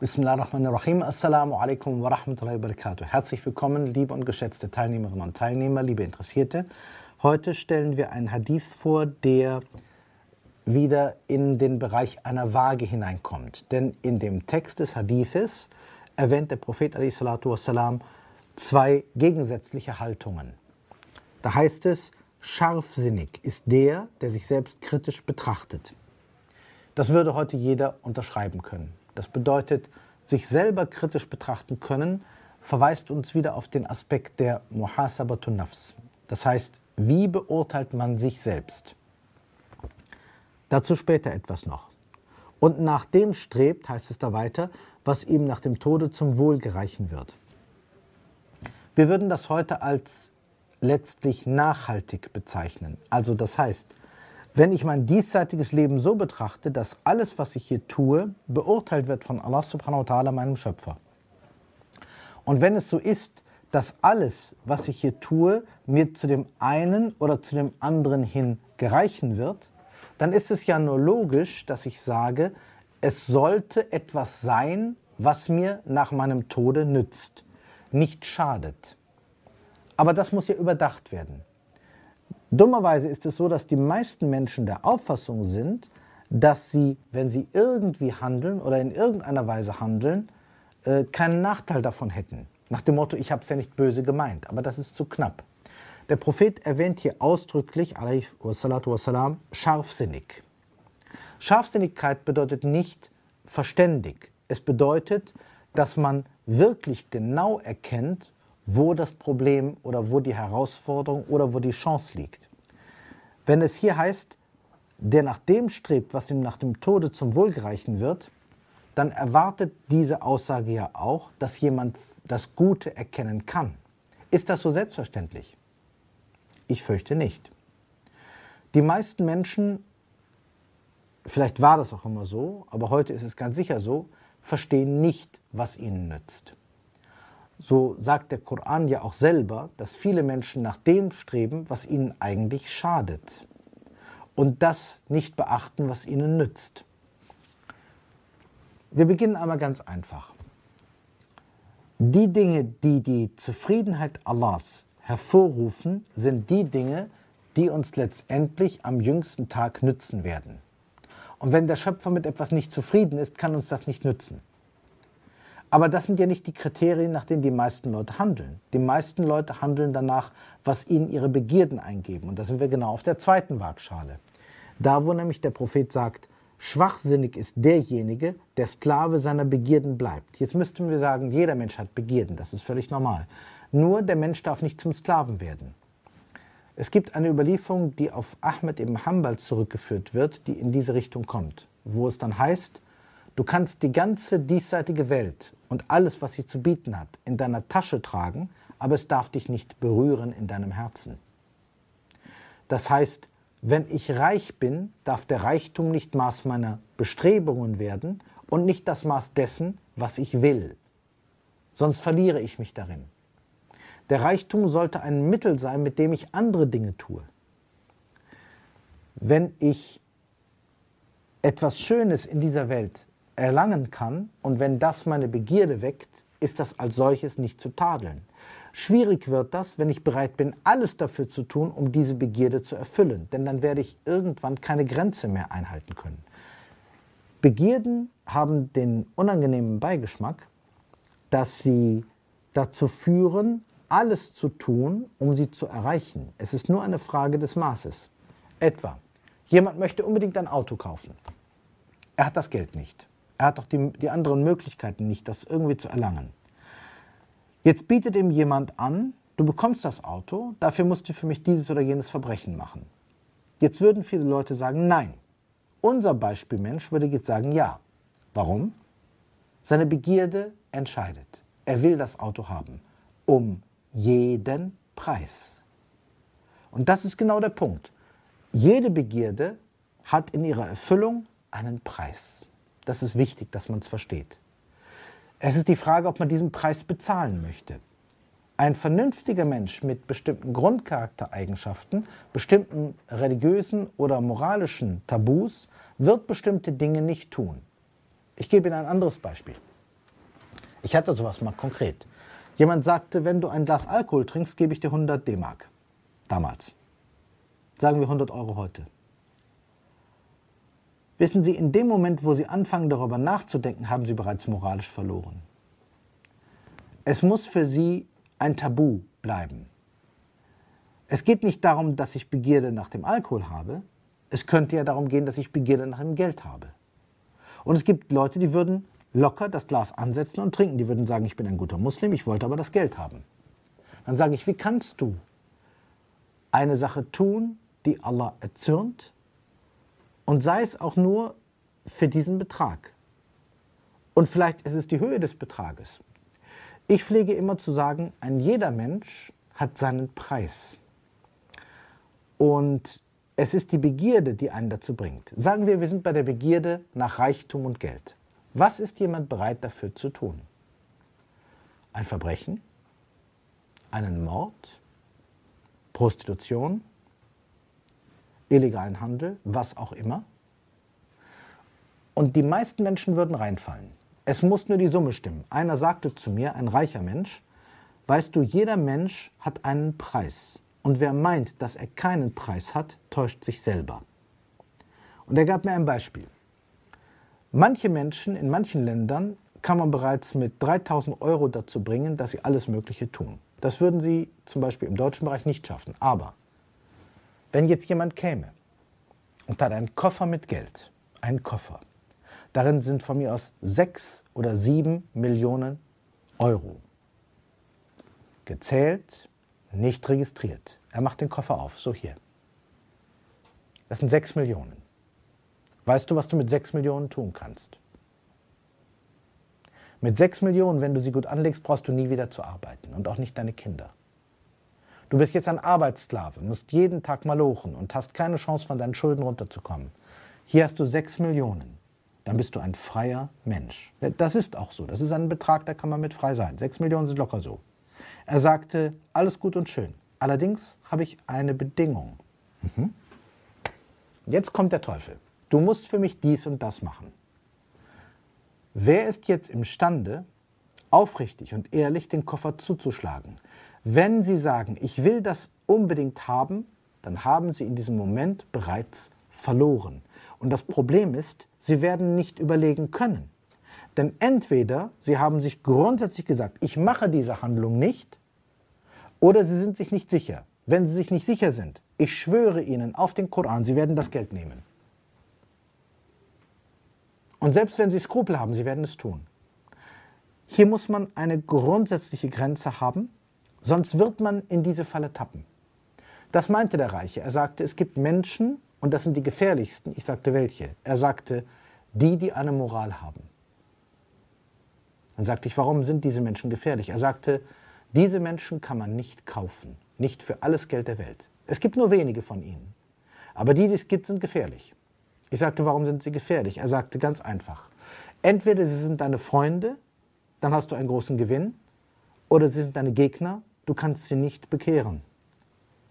Bismillahirrahmanirrahim. Assalamu alaikum wa rahmatullahi wa barakatuh. Herzlich willkommen, liebe und geschätzte Teilnehmerinnen und Teilnehmer, liebe Interessierte. Heute stellen wir einen Hadith vor, der wieder in den Bereich einer Waage hineinkommt. Denn in dem Text des Hadithes erwähnt der Prophet wassalam, zwei gegensätzliche Haltungen. Da heißt es, scharfsinnig ist der, der sich selbst kritisch betrachtet. Das würde heute jeder unterschreiben können. Das bedeutet, sich selber kritisch betrachten können, verweist uns wieder auf den Aspekt der Muhasabatun Nafs. Das heißt, wie beurteilt man sich selbst? Dazu später etwas noch. Und nach dem strebt, heißt es da weiter, was ihm nach dem Tode zum Wohl gereichen wird. Wir würden das heute als letztlich nachhaltig bezeichnen. Also das heißt, wenn ich mein diesseitiges Leben so betrachte, dass alles, was ich hier tue, beurteilt wird von Allah subhanahu wa ta'ala, meinem Schöpfer. Und wenn es so ist, dass alles, was ich hier tue, mir zu dem einen oder zu dem anderen hin gereichen wird, dann ist es ja nur logisch, dass ich sage, es sollte etwas sein, was mir nach meinem Tode nützt, nicht schadet. Aber das muss ja überdacht werden. Dummerweise ist es so, dass die meisten Menschen der Auffassung sind, dass sie, wenn sie irgendwie handeln oder in irgendeiner Weise handeln, äh, keinen Nachteil davon hätten. Nach dem Motto, ich habe es ja nicht böse gemeint, aber das ist zu knapp. Der Prophet erwähnt hier ausdrücklich, wassalam, scharfsinnig. Scharfsinnigkeit bedeutet nicht verständig. Es bedeutet, dass man wirklich genau erkennt, wo das Problem oder wo die Herausforderung oder wo die Chance liegt. Wenn es hier heißt, der nach dem strebt, was ihm nach dem Tode zum Wohl gereichen wird, dann erwartet diese Aussage ja auch, dass jemand das Gute erkennen kann. Ist das so selbstverständlich? Ich fürchte nicht. Die meisten Menschen, vielleicht war das auch immer so, aber heute ist es ganz sicher so, verstehen nicht, was ihnen nützt so sagt der Koran ja auch selber, dass viele Menschen nach dem streben, was ihnen eigentlich schadet und das nicht beachten, was ihnen nützt. Wir beginnen einmal ganz einfach. Die Dinge, die die Zufriedenheit Allahs hervorrufen, sind die Dinge, die uns letztendlich am jüngsten Tag nützen werden. Und wenn der Schöpfer mit etwas nicht zufrieden ist, kann uns das nicht nützen. Aber das sind ja nicht die Kriterien, nach denen die meisten Leute handeln. Die meisten Leute handeln danach, was ihnen ihre Begierden eingeben. Und da sind wir genau auf der zweiten Waagschale. Da, wo nämlich der Prophet sagt, schwachsinnig ist derjenige, der Sklave seiner Begierden bleibt. Jetzt müssten wir sagen, jeder Mensch hat Begierden, das ist völlig normal. Nur der Mensch darf nicht zum Sklaven werden. Es gibt eine Überlieferung, die auf Ahmed ibn Hanbal zurückgeführt wird, die in diese Richtung kommt, wo es dann heißt, Du kannst die ganze diesseitige Welt und alles, was sie zu bieten hat, in deiner Tasche tragen, aber es darf dich nicht berühren in deinem Herzen. Das heißt, wenn ich reich bin, darf der Reichtum nicht Maß meiner Bestrebungen werden und nicht das Maß dessen, was ich will. Sonst verliere ich mich darin. Der Reichtum sollte ein Mittel sein, mit dem ich andere Dinge tue. Wenn ich etwas Schönes in dieser Welt erlangen kann und wenn das meine Begierde weckt, ist das als solches nicht zu tadeln. Schwierig wird das, wenn ich bereit bin, alles dafür zu tun, um diese Begierde zu erfüllen, denn dann werde ich irgendwann keine Grenze mehr einhalten können. Begierden haben den unangenehmen Beigeschmack, dass sie dazu führen, alles zu tun, um sie zu erreichen. Es ist nur eine Frage des Maßes. Etwa, jemand möchte unbedingt ein Auto kaufen. Er hat das Geld nicht. Er hat doch die, die anderen Möglichkeiten nicht, das irgendwie zu erlangen. Jetzt bietet ihm jemand an, du bekommst das Auto, dafür musst du für mich dieses oder jenes Verbrechen machen. Jetzt würden viele Leute sagen, nein. Unser Beispielmensch würde jetzt sagen, ja. Warum? Seine Begierde entscheidet. Er will das Auto haben. Um jeden Preis. Und das ist genau der Punkt. Jede Begierde hat in ihrer Erfüllung einen Preis. Das ist wichtig, dass man es versteht. Es ist die Frage, ob man diesen Preis bezahlen möchte. Ein vernünftiger Mensch mit bestimmten Grundcharaktereigenschaften, bestimmten religiösen oder moralischen Tabus wird bestimmte Dinge nicht tun. Ich gebe Ihnen ein anderes Beispiel. Ich hatte sowas mal konkret. Jemand sagte, wenn du ein Glas Alkohol trinkst, gebe ich dir 100 D-Mark. Damals. Sagen wir 100 Euro heute. Wissen Sie, in dem Moment, wo Sie anfangen darüber nachzudenken, haben Sie bereits moralisch verloren. Es muss für Sie ein Tabu bleiben. Es geht nicht darum, dass ich Begierde nach dem Alkohol habe. Es könnte ja darum gehen, dass ich Begierde nach dem Geld habe. Und es gibt Leute, die würden locker das Glas ansetzen und trinken. Die würden sagen, ich bin ein guter Muslim, ich wollte aber das Geld haben. Dann sage ich, wie kannst du eine Sache tun, die Allah erzürnt und sei es auch nur für diesen Betrag. Und vielleicht ist es die Höhe des Betrages. Ich pflege immer zu sagen, ein jeder Mensch hat seinen Preis. Und es ist die Begierde, die einen dazu bringt. Sagen wir, wir sind bei der Begierde nach Reichtum und Geld. Was ist jemand bereit dafür zu tun? Ein Verbrechen? Einen Mord? Prostitution? Illegalen Handel? Was auch immer? Und die meisten Menschen würden reinfallen. Es muss nur die Summe stimmen. Einer sagte zu mir, ein reicher Mensch, weißt du, jeder Mensch hat einen Preis. Und wer meint, dass er keinen Preis hat, täuscht sich selber. Und er gab mir ein Beispiel. Manche Menschen in manchen Ländern kann man bereits mit 3000 Euro dazu bringen, dass sie alles Mögliche tun. Das würden sie zum Beispiel im deutschen Bereich nicht schaffen. Aber wenn jetzt jemand käme und hat einen Koffer mit Geld, einen Koffer, darin sind von mir aus sechs oder sieben Millionen Euro gezählt, nicht registriert. Er macht den Koffer auf, so hier. Das sind 6 Millionen. Weißt du, was du mit 6 Millionen tun kannst? Mit 6 Millionen, wenn du sie gut anlegst, brauchst du nie wieder zu arbeiten und auch nicht deine Kinder. Du bist jetzt ein Arbeitssklave, musst jeden Tag malochen und hast keine Chance, von deinen Schulden runterzukommen. Hier hast du 6 Millionen. Dann bist du ein freier Mensch. Das ist auch so. Das ist ein Betrag, da kann man mit frei sein. 6 Millionen sind locker so. Er sagte, alles gut und schön. Allerdings habe ich eine Bedingung. Mhm. Jetzt kommt der Teufel. Du musst für mich dies und das machen. Wer ist jetzt imstande, aufrichtig und ehrlich den Koffer zuzuschlagen? Wenn Sie sagen, ich will das unbedingt haben, dann haben Sie in diesem Moment bereits verloren. Und das Problem ist, Sie werden nicht überlegen können. Denn entweder Sie haben sich grundsätzlich gesagt, ich mache diese Handlung nicht, oder sie sind sich nicht sicher. Wenn sie sich nicht sicher sind, ich schwöre ihnen auf den Koran, sie werden das Geld nehmen. Und selbst wenn sie Skrupel haben, sie werden es tun. Hier muss man eine grundsätzliche Grenze haben, sonst wird man in diese Falle tappen. Das meinte der Reiche. Er sagte, es gibt Menschen, und das sind die gefährlichsten. Ich sagte, welche? Er sagte, die, die eine Moral haben. Dann sagte ich, warum sind diese Menschen gefährlich? Er sagte, diese Menschen kann man nicht kaufen, nicht für alles Geld der Welt. Es gibt nur wenige von ihnen. Aber die, die es gibt, sind gefährlich. Ich sagte, warum sind sie gefährlich? Er sagte ganz einfach. Entweder sie sind deine Freunde, dann hast du einen großen Gewinn, oder sie sind deine Gegner, du kannst sie nicht bekehren.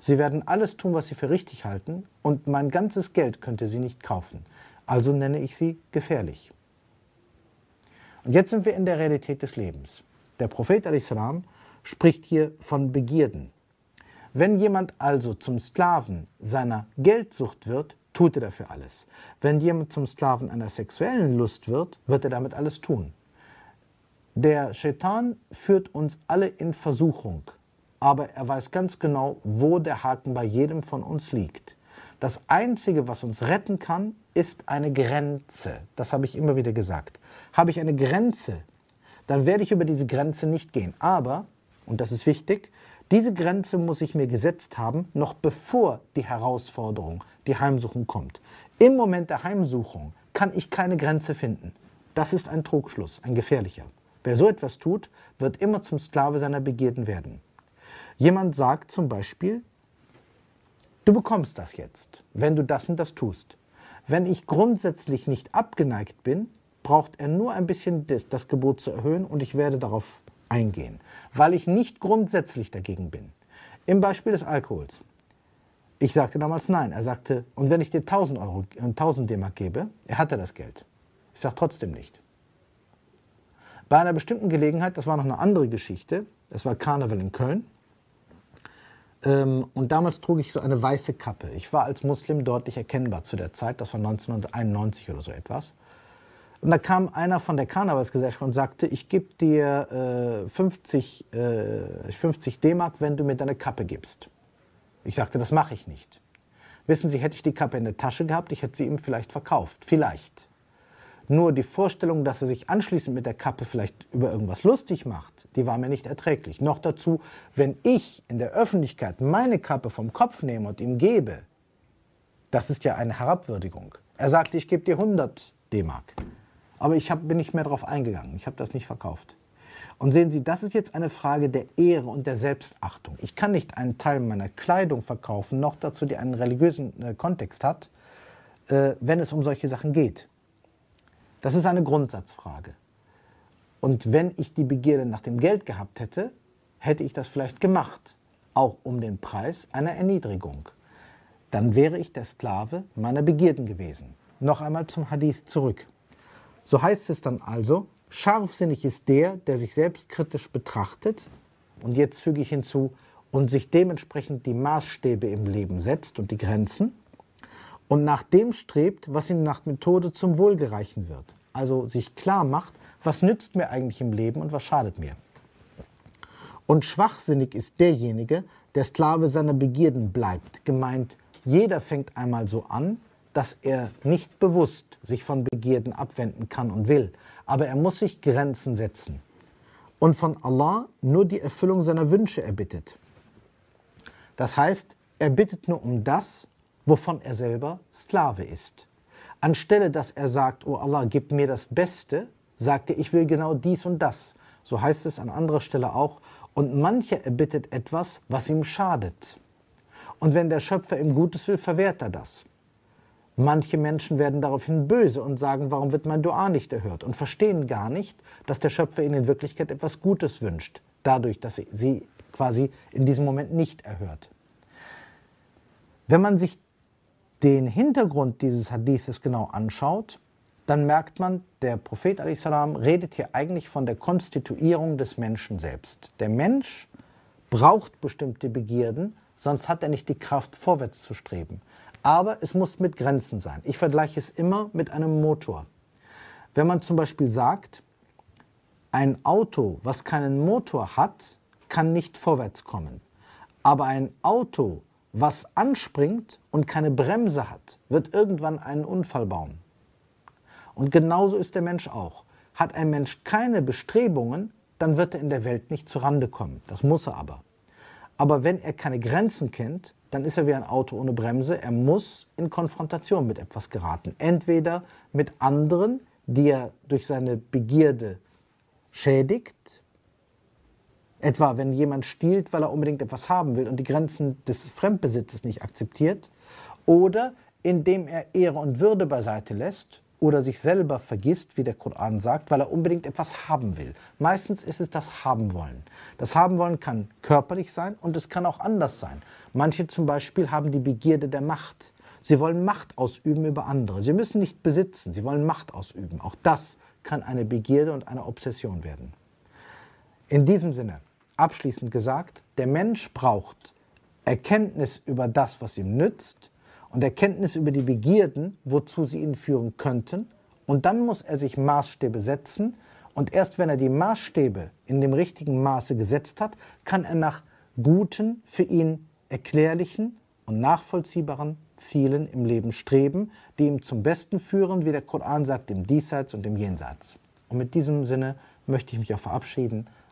Sie werden alles tun, was sie für richtig halten, und mein ganzes Geld könnte sie nicht kaufen. Also nenne ich sie gefährlich. Und jetzt sind wir in der Realität des Lebens. Der Prophet al-Islam spricht hier von Begierden. Wenn jemand also zum Sklaven seiner Geldsucht wird, tut er dafür alles. Wenn jemand zum Sklaven einer sexuellen Lust wird, wird er damit alles tun. Der Shaitan führt uns alle in Versuchung, aber er weiß ganz genau, wo der Haken bei jedem von uns liegt. Das Einzige, was uns retten kann, ist eine Grenze. Das habe ich immer wieder gesagt. Habe ich eine Grenze, dann werde ich über diese Grenze nicht gehen. Aber und das ist wichtig, diese Grenze muss ich mir gesetzt haben, noch bevor die Herausforderung, die Heimsuchung kommt. Im Moment der Heimsuchung kann ich keine Grenze finden. Das ist ein Trugschluss, ein gefährlicher. Wer so etwas tut, wird immer zum Sklave seiner Begierden werden. Jemand sagt zum Beispiel, du bekommst das jetzt, wenn du das und das tust. Wenn ich grundsätzlich nicht abgeneigt bin, braucht er nur ein bisschen das, das Gebot zu erhöhen und ich werde darauf eingehen, weil ich nicht grundsätzlich dagegen bin. Im Beispiel des Alkohols. Ich sagte damals nein. Er sagte, und wenn ich dir 1000 Euro, 1000 D-Mark gebe, er hatte das Geld. Ich sage trotzdem nicht. Bei einer bestimmten Gelegenheit, das war noch eine andere Geschichte, es war Karneval in Köln. Ähm, und damals trug ich so eine weiße Kappe. Ich war als Muslim deutlich erkennbar zu der Zeit, das war 1991 oder so etwas. Und da kam einer von der Karnevalsgesellschaft und sagte, ich gebe dir äh, 50, äh, 50 D-Mark, wenn du mir deine Kappe gibst. Ich sagte, das mache ich nicht. Wissen Sie, hätte ich die Kappe in der Tasche gehabt, ich hätte sie ihm vielleicht verkauft. Vielleicht. Nur die Vorstellung, dass er sich anschließend mit der Kappe vielleicht über irgendwas lustig macht, die war mir nicht erträglich. Noch dazu, wenn ich in der Öffentlichkeit meine Kappe vom Kopf nehme und ihm gebe, das ist ja eine Herabwürdigung. Er sagte, ich gebe dir 100 D-Mark. Aber ich hab, bin nicht mehr darauf eingegangen. Ich habe das nicht verkauft. Und sehen Sie, das ist jetzt eine Frage der Ehre und der Selbstachtung. Ich kann nicht einen Teil meiner Kleidung verkaufen, noch dazu, die einen religiösen äh, Kontext hat, äh, wenn es um solche Sachen geht. Das ist eine Grundsatzfrage. Und wenn ich die Begierde nach dem Geld gehabt hätte, hätte ich das vielleicht gemacht, auch um den Preis einer Erniedrigung. Dann wäre ich der Sklave meiner Begierden gewesen. Noch einmal zum Hadith zurück. So heißt es dann also, Scharfsinnig ist der, der sich selbstkritisch betrachtet und jetzt füge ich hinzu und sich dementsprechend die Maßstäbe im Leben setzt und die Grenzen und nach dem strebt, was ihm nach Methode zum Wohl gereichen wird. Also sich klar macht, was nützt mir eigentlich im Leben und was schadet mir. Und schwachsinnig ist derjenige, der Sklave seiner Begierden bleibt. Gemeint, jeder fängt einmal so an, dass er nicht bewusst sich von Begierden abwenden kann und will, aber er muss sich Grenzen setzen und von Allah nur die Erfüllung seiner Wünsche erbittet. Das heißt, er bittet nur um das, wovon er selber Sklave ist. Anstelle dass er sagt, oh Allah, gib mir das Beste, sagt er, ich will genau dies und das. So heißt es an anderer Stelle auch. Und mancher erbittet etwas, was ihm schadet. Und wenn der Schöpfer ihm Gutes will, verwehrt er das. Manche Menschen werden daraufhin böse und sagen, warum wird mein Dua nicht erhört? Und verstehen gar nicht, dass der Schöpfer ihnen in Wirklichkeit etwas Gutes wünscht, dadurch, dass sie sie quasi in diesem Moment nicht erhört. Wenn man sich den Hintergrund dieses Hadithes genau anschaut, dann merkt man, der Prophet salam redet hier eigentlich von der Konstituierung des Menschen selbst. Der Mensch braucht bestimmte Begierden, sonst hat er nicht die Kraft, vorwärts zu streben aber es muss mit Grenzen sein. Ich vergleiche es immer mit einem Motor. Wenn man zum Beispiel sagt, ein Auto, was keinen Motor hat, kann nicht vorwärts kommen. Aber ein Auto, was anspringt und keine Bremse hat, wird irgendwann einen Unfall bauen. Und genauso ist der Mensch auch. Hat ein Mensch keine Bestrebungen, dann wird er in der Welt nicht zurande kommen. Das muss er aber. Aber wenn er keine Grenzen kennt, dann ist er wie ein Auto ohne Bremse. Er muss in Konfrontation mit etwas geraten. Entweder mit anderen, die er durch seine Begierde schädigt, etwa wenn jemand stiehlt, weil er unbedingt etwas haben will und die Grenzen des Fremdbesitzes nicht akzeptiert, oder indem er Ehre und Würde beiseite lässt oder sich selber vergisst, wie der Koran sagt, weil er unbedingt etwas haben will. Meistens ist es das Haben wollen. Das Haben wollen kann körperlich sein und es kann auch anders sein. Manche zum Beispiel haben die Begierde der Macht. Sie wollen Macht ausüben über andere. Sie müssen nicht besitzen, sie wollen Macht ausüben. Auch das kann eine Begierde und eine Obsession werden. In diesem Sinne, abschließend gesagt, der Mensch braucht Erkenntnis über das, was ihm nützt, und Erkenntnis über die Begierden, wozu sie ihn führen könnten. Und dann muss er sich Maßstäbe setzen. Und erst wenn er die Maßstäbe in dem richtigen Maße gesetzt hat, kann er nach guten, für ihn erklärlichen und nachvollziehbaren Zielen im Leben streben, die ihm zum Besten führen, wie der Koran sagt, im Diesseits und im Jenseits. Und mit diesem Sinne möchte ich mich auch verabschieden.